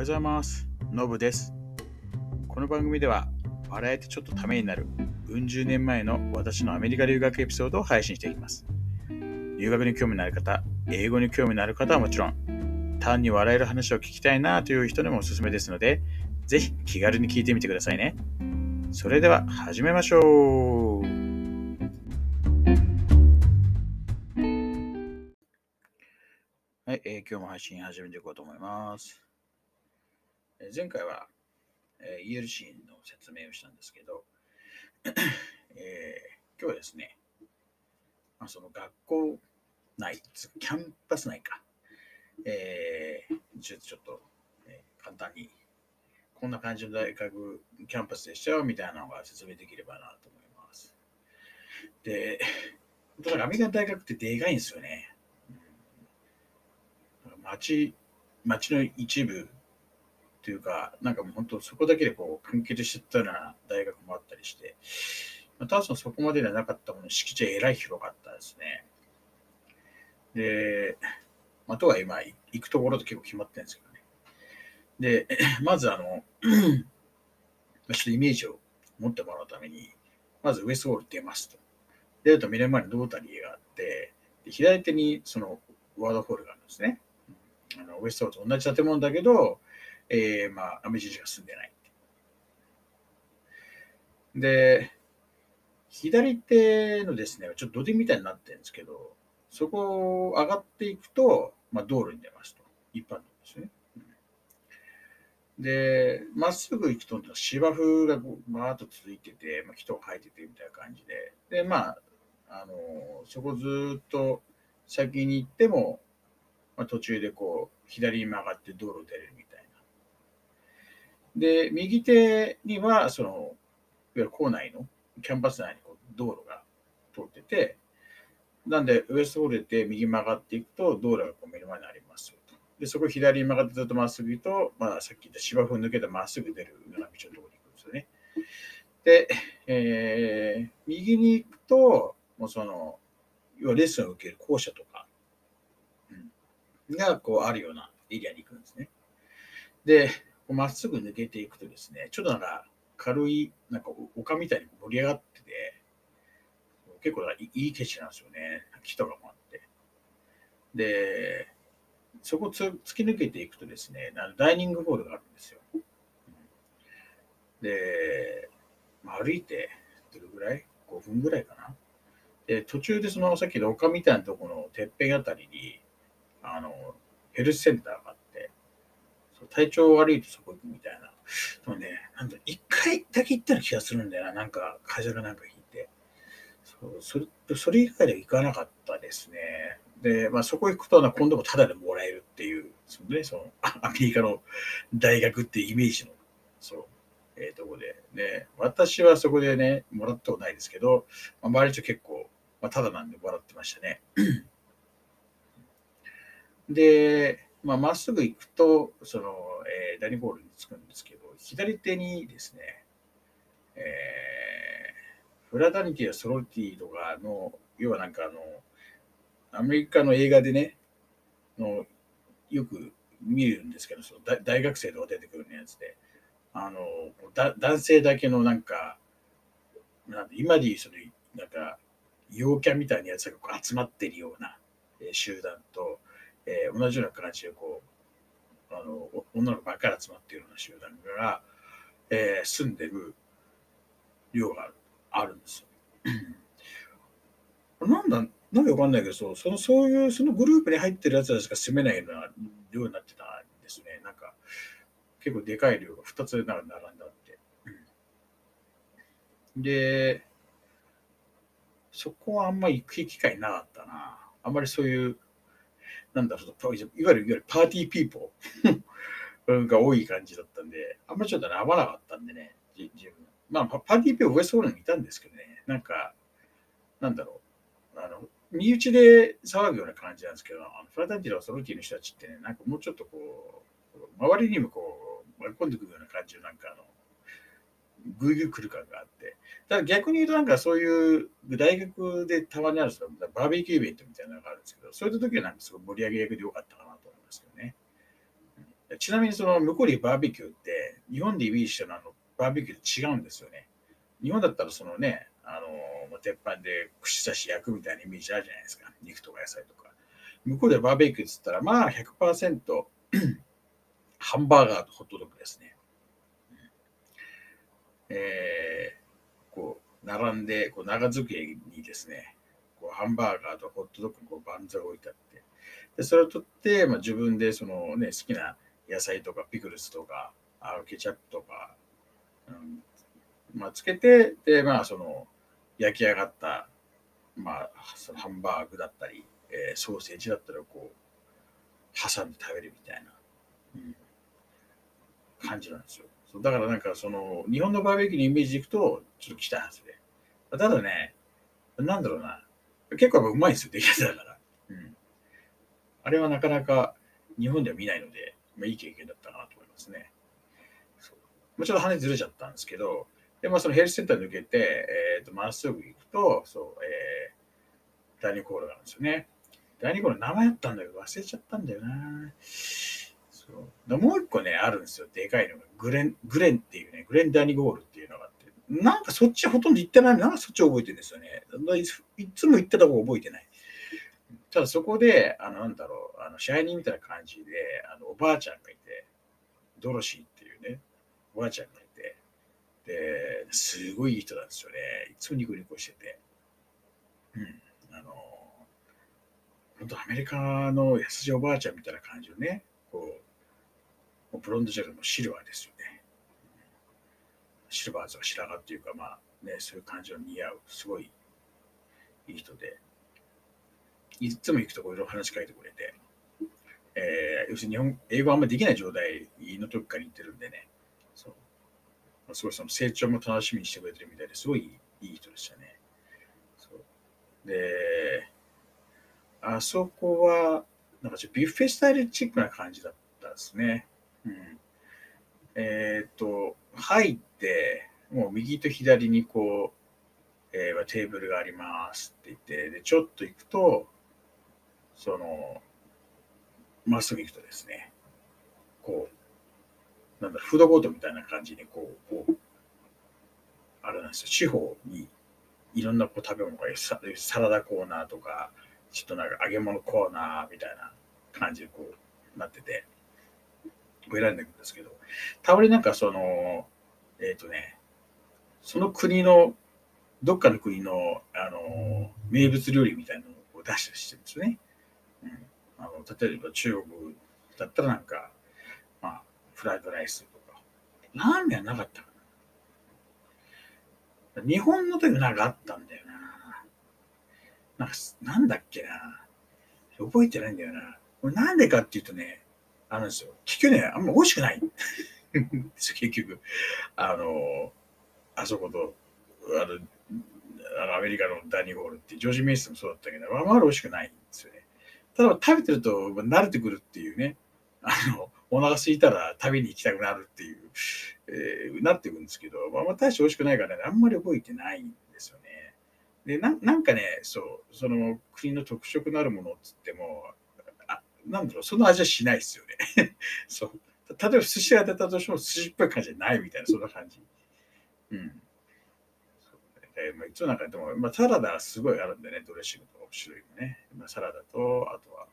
はようございます。のぶです。この番組では、笑えてちょっとためになる、うん十年前の私のアメリカ留学エピソードを配信していきます。留学に興味のある方、英語に興味のある方はもちろん、単に笑える話を聞きたいなという人にもおすすめですので、ぜひ気軽に聞いてみてくださいね。それでは始めましょう。はい、えー今日も配信始めていこうと思います。前回は、えー ELC の説明をしたんですけど、えー今日はですね、まあ、その学校内、キャンパス内か、えーちょっと、えー簡単に、こんな感じの大学、キャンパスでしたよみたいなのが説明できればなと思います。で、だからアメリカの大学ってでかいんですよね。うん町、町の一部というか、なんかもう本当そこだけでこう完結しちゃったような大学もあったりして、まあ、ただそこまでではなかったもの、敷地はえらい広かったですね。で、まあ、とはいえ、まあ、い行くところと結構決まってるんですけどね。で、まずあの、ちょっとイメージを持ってもらうために、まずウエストウォール出ますと。出ると目の前にロータリーがあって、で左手にそのワードホールがあるんですね。あのウエストウォールと同じ建物だけど、えー、まあ、アメリカ人が住んでないで、左手のですね、ちょっと土手みたいになってるんですけど、そこを上がっていくと、まあ、道路に出ますと。一般道ですね。で、まっすぐ行くと芝生がバーッと続いてて、まあ、人が生えててみたいな感じで、で、まあ、あのそこずっと先に行っても、まあ、途中でこう、左に曲がって道路出れるみたいな。で、右手には、その、いわゆる校内の、キャンパス内にこう道路が通ってて、なんで、ウエストホールで右曲がっていくと、道路がこう目の前にありますと。で、そこ左に曲がってずっとまっすぐ行くと、まあ、さっき言った芝生を抜けてまっすぐ出るような道を通りに行くんですよね。で、えー右に行くと、もうその、要はレッスンを受ける校舎とか、うんがこうあるようなエリアに行くんですね。で、まっすぐ抜けていくとですね、ちょっとなんか軽い、なんか丘みたいに盛り上がってて、結構いい景色なんですよね。木とかもあって。で、そこつ突き抜けていくとですね、あのダイニングホールがあるんですよ。で、まあ歩いてどれぐらい ?5 分ぐらいかな。で、途中でそのさっきの丘みたいなところのてっぺんあたりに、あの、ヘルスセンターがあって、体調悪いとそこ行くみたいな。でもね、なんだ一回だけ行ったような気がするんだよな。なんか、会社がなんか引いて。そうそれそれ以外では行かなかったですね。で、まあ、そこ行くと、今度もタダでもらえるっていう、そのね、そのアメリカの大学っていうイメージの、そう、えーとこで。で、私はそこでね、もらったことないですけど、まあ、周りの人結構、まあ、タダなんでもらってましたね。で、まあ、まっすぐ行くと、その、えーダニボールに着くんですけど、左手にですね、えーフラダニティやソロティとかの、要はなんかあの、アメリカの映画でね、のよく見るんですけど、その大学生とか出てくるやつで、あの、男性だけのなんか、なん今でいうその、なんか、陽キャみたいなやつが集まってるような集団と、えー同じような感じでこう、あの、女の子ばっかり集まっているような集団が、えー住んでる量があるんですよ。なんだ、なんかわかんないけど、そうその、そういう、そのグループに入ってるやつらしか住めないような量になってたんですね。なんか、結構でかい量が2つ並んであって。で、そこはあんまり行く機会なかったな。あんまりそういう、なんだろう、いわゆる、いわゆる party people。が多い感じだったんで、あんまちょっとね合わなかったんでね、自分。まあ、パ party people ウエストホールにいたんですけどね、なんか、なんだろう、あの、身内で騒ぐような感じなんですけど、あの fraternity とか sorority の人たちってね、なんかもうちょっとこう、周りにもこう、巻き込んでくるような感じの、なんかあの、ぐいぐい来る感があって、ただ逆に言うとなんかそういう大学でたまにあるそのバーベキューイベントみたいなのがあるんですけど、そういった時はなんかすごい盛り上げ役でよかったかなと思いますけどね。ちなみにその向こうでバーベキューって日本でイメージしたのあのバーベキューって違うんですよね。日本だったらそのね、あの、鉄板で串刺し焼くみたいなイメージあるじゃないですか。肉とか野菜とか。向こうでバーベキューって言ったら、まあ100% ハンバーガーとホットドッグですね。えー、並んで、こう長机にですね、こうハンバーガーとホットドッグのこうバンズが置いてあって、でそれを取って、まあ、自分でその、ね、好きな野菜とかピクルスとか、あケチャップとか、うんまあ、つけて、で、まあ、その、焼き上がった、まあ、そのハンバーグだったり、えー、ソーセージだったら、こう、挟んで食べるみたいな、うん、感じなんですよ。だからなんか、その、日本のバーベキューのイメージでいくと、ちょっと来たはずで。ただね、なんだろうな、結構やっぱうまいんですよ、出来方だから。うん。あれはなかなか日本では見ないので、まあ、いい経験だったなと思いますね。そうもちろん羽ずれちゃったんですけど、で、まあ、そのヘルスセンター抜けて、えっ、ー、と、まっすぐ行くと、そう、えー、第2コールがあるんですよね。第2コール名前あったんだけど忘れちゃったんだよな。そうもう一個ね、あるんですよ。でかいのが。グレン、グレンっていうね、グレンダニゴールっていうのがあっ。なんかそっちほとんど行ってないなんかそっち覚えてるんですよね。いつも行ってた方覚えてない。ただそこで、あの、なんだろう、あの、支配人みたいな感じで、あの、おばあちゃんがいて、ドロシーっていうね、おばあちゃんがいて、で、すごいいい人なんですよね。いつもニコニコしてて。うん。あの、本当アメリカの優しいおばあちゃんみたいな感じのね、こう、ブロンドジェルのシルバーですよね。シルバーズは白髪っていうか、まあね、そういう感じの似合う、すごいいい人で、いつも行くところいろ話しかけてくれて、えー、要するに日本、英語あんまりできない状態の時から行ってるんでね、そう。すごいその成長も楽しみにしてくれてるみたいですごいいい人でしたね。で、あそこは、なんかちょっとビュッフェスタイルチックな感じだったですね。うん。えっ、ー、と、入っ、もう右と左にこう、えー、テーブルがありますって言って、で、ちょっと行くと、その、まっすぐ行くとですね、こう、なんだ、フードコートみたいな感じに、こう、こう、あれなんですよ、地方にいろんなこう食べ物がサラダコーナーとか、ちょっとなんか揚げ物コーナーみたいな感じでこうなってて、選んでいくんですけど、たまになんかその、えっ、ー、とね、その国の、どっかの国の、あの、名物料理みたいなのを出したりしてるんですね。うん、あの例えば中国だったらなんか、まあ、フライドライスとか、ラーメンはなかったかな。日本の時なんかあったんだよな。なんか、なんだっけな。覚えてないんだよな。これなんでかっていうとね、あのですよ。結局ね、あんま美味しくない。結局。あの、あそこと、あの、あのアメリカのダニーゴールってジョージ・メイスもそうだったけど、あんまり美味しくないんですよね。ただ食べてると慣れてくるっていうね、あの、お腹空いたら食べに行きたくなるっていう、えー、なっていくんですけど、まあ、大して美味しくないからね、あんまり覚えてないんですよね。でななんかね、そう、その国の特色のあるものっつっても、あなんだろう、その味はしないですよね。そう例えば寿司が出たとしても寿司っぽい感じじゃないみたいな、そんな感じ。うん。えーまあ、一応なんかでも、まあ、サラダはすごいあるんでね、ドレッシングと種類もね。まあ、サラダと、あとは、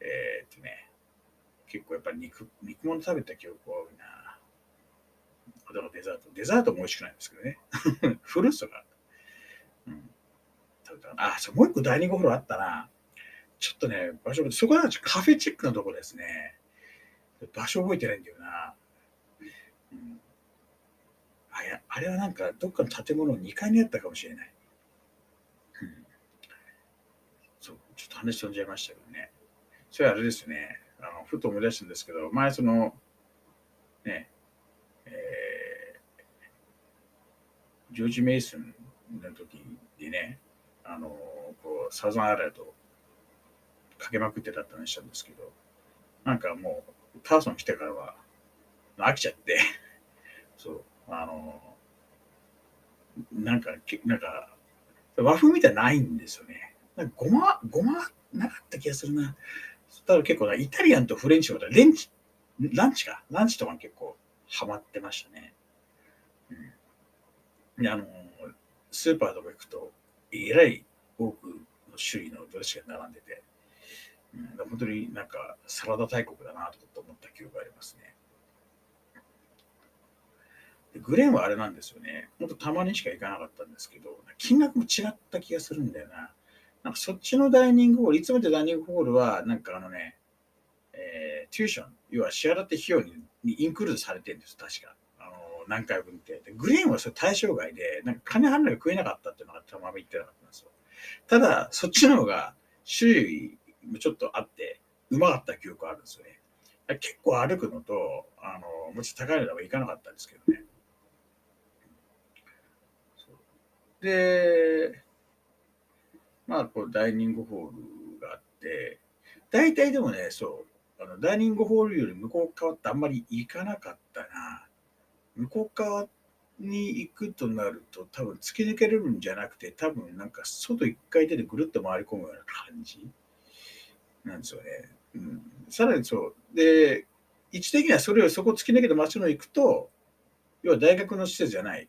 えー、っとね、結構やっぱり肉肉物食べた記憶が多いな。あとはデザート。デザートも美味しくないんですけどね。フルーツとかうん。あ、そう、もう一個第二号風呂あったな。ちょっとね、場所、そこはカフェチックなとこですね。場所覚えてないんだよな。うん。あやあれはなんか、どっかの建物の2階にあったかもしれない。うん。そう、ちょっと話飛んじゃいましたけどね。それはあれですね。あの、ふと思い出したんですけど、前その、ね、えー、ジョージ・メイソンの時にね、あの、こう、サザンアランドかけまくってたって話したんですけど、なんかもう、ターソン来てからは飽きちゃって そう、あの、なんか、なんか、和風みたいないんですよね。なんかごま、ごまなかった気がするな。ただ結構イタリアンとフレンチはレンチ、ランチか。ランチとか結構ハマってましたね。うん、で、あの、スーパーとか行くと、えらい多くの種類のドレッシングが並んでて、本当になんかサラダ大国だなと思った記憶がありますね。グレーンはあれなんですよね。ほんとたまにしか行かなかったんですけど、金額も違った気がするんだよな。なんかそっちのダイニングホール、いつもでダイニングホールは、なんかあのね、えー、テューション、要は支払って費用にインクルードされてるんです、確か。あの何回分って。グレーンはそれ対象外で、なんか金払いが食えなかったっていうのがたまに言ってなかったんですよ。ただ、そっちの方が種類もちょっとあって、うまかった記憶あるんですよね。結構歩くのと、あの、もちろん高いのではいかなかったんですけどね。で、まあ、こう、ダイニングホールがあって、大体でもね、そう、あのダイニングホールより向こう側ってあんまり行かなかったな。向こう側に行くとなると、多分突き抜けれるんじゃなくて、多分なんか外一回出てぐるっと回り込むような感じなんですよね。うん、さらにそう。で、位置的にはそれをそこ突き抜けて街の行くと、要は大学の施設じゃない、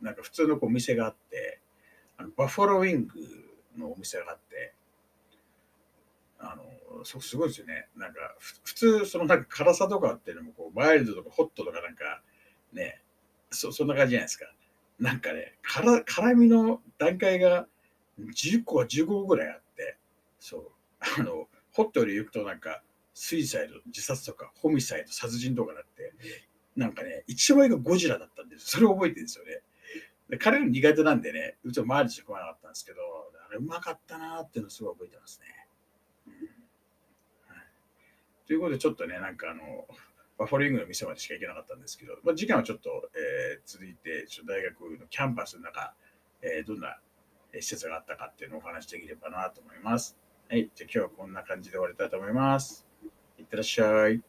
なんか普通のこうお店があって、あのバッファローウィングのお店があって、あの、そすごいですよね。なんか、普通、そのなんか辛さとかっていうのも、こう、マイルドとかホットとかなんか、ね、そそんな感じじゃないですか。なんかね、辛辛みの段階が10個か15個ぐらいあって、そう、あの、ホットより行くとなんか、スイサイド、自殺とか、ホミサイド、殺人とかだって、なんかね、一枚がゴジラだったんです。それを覚えてるんですよね。で彼の苦手なんでね、うちは毎日食わなかったんですけど、あれうまかったなーっていうのをすごい覚えてますね。うんはい、ということで、ちょっとね、なんかあの、バフォリングの店までしか行けなかったんですけど、まあ、時間はちょっと、えー、続いて、ちょ大学のキャンパスの中、えー、どんな施設があったかっていうのをお話しできればなと思います。はい。じゃ今日はこんな感じで終わりたいと思います。いってらっしゃい。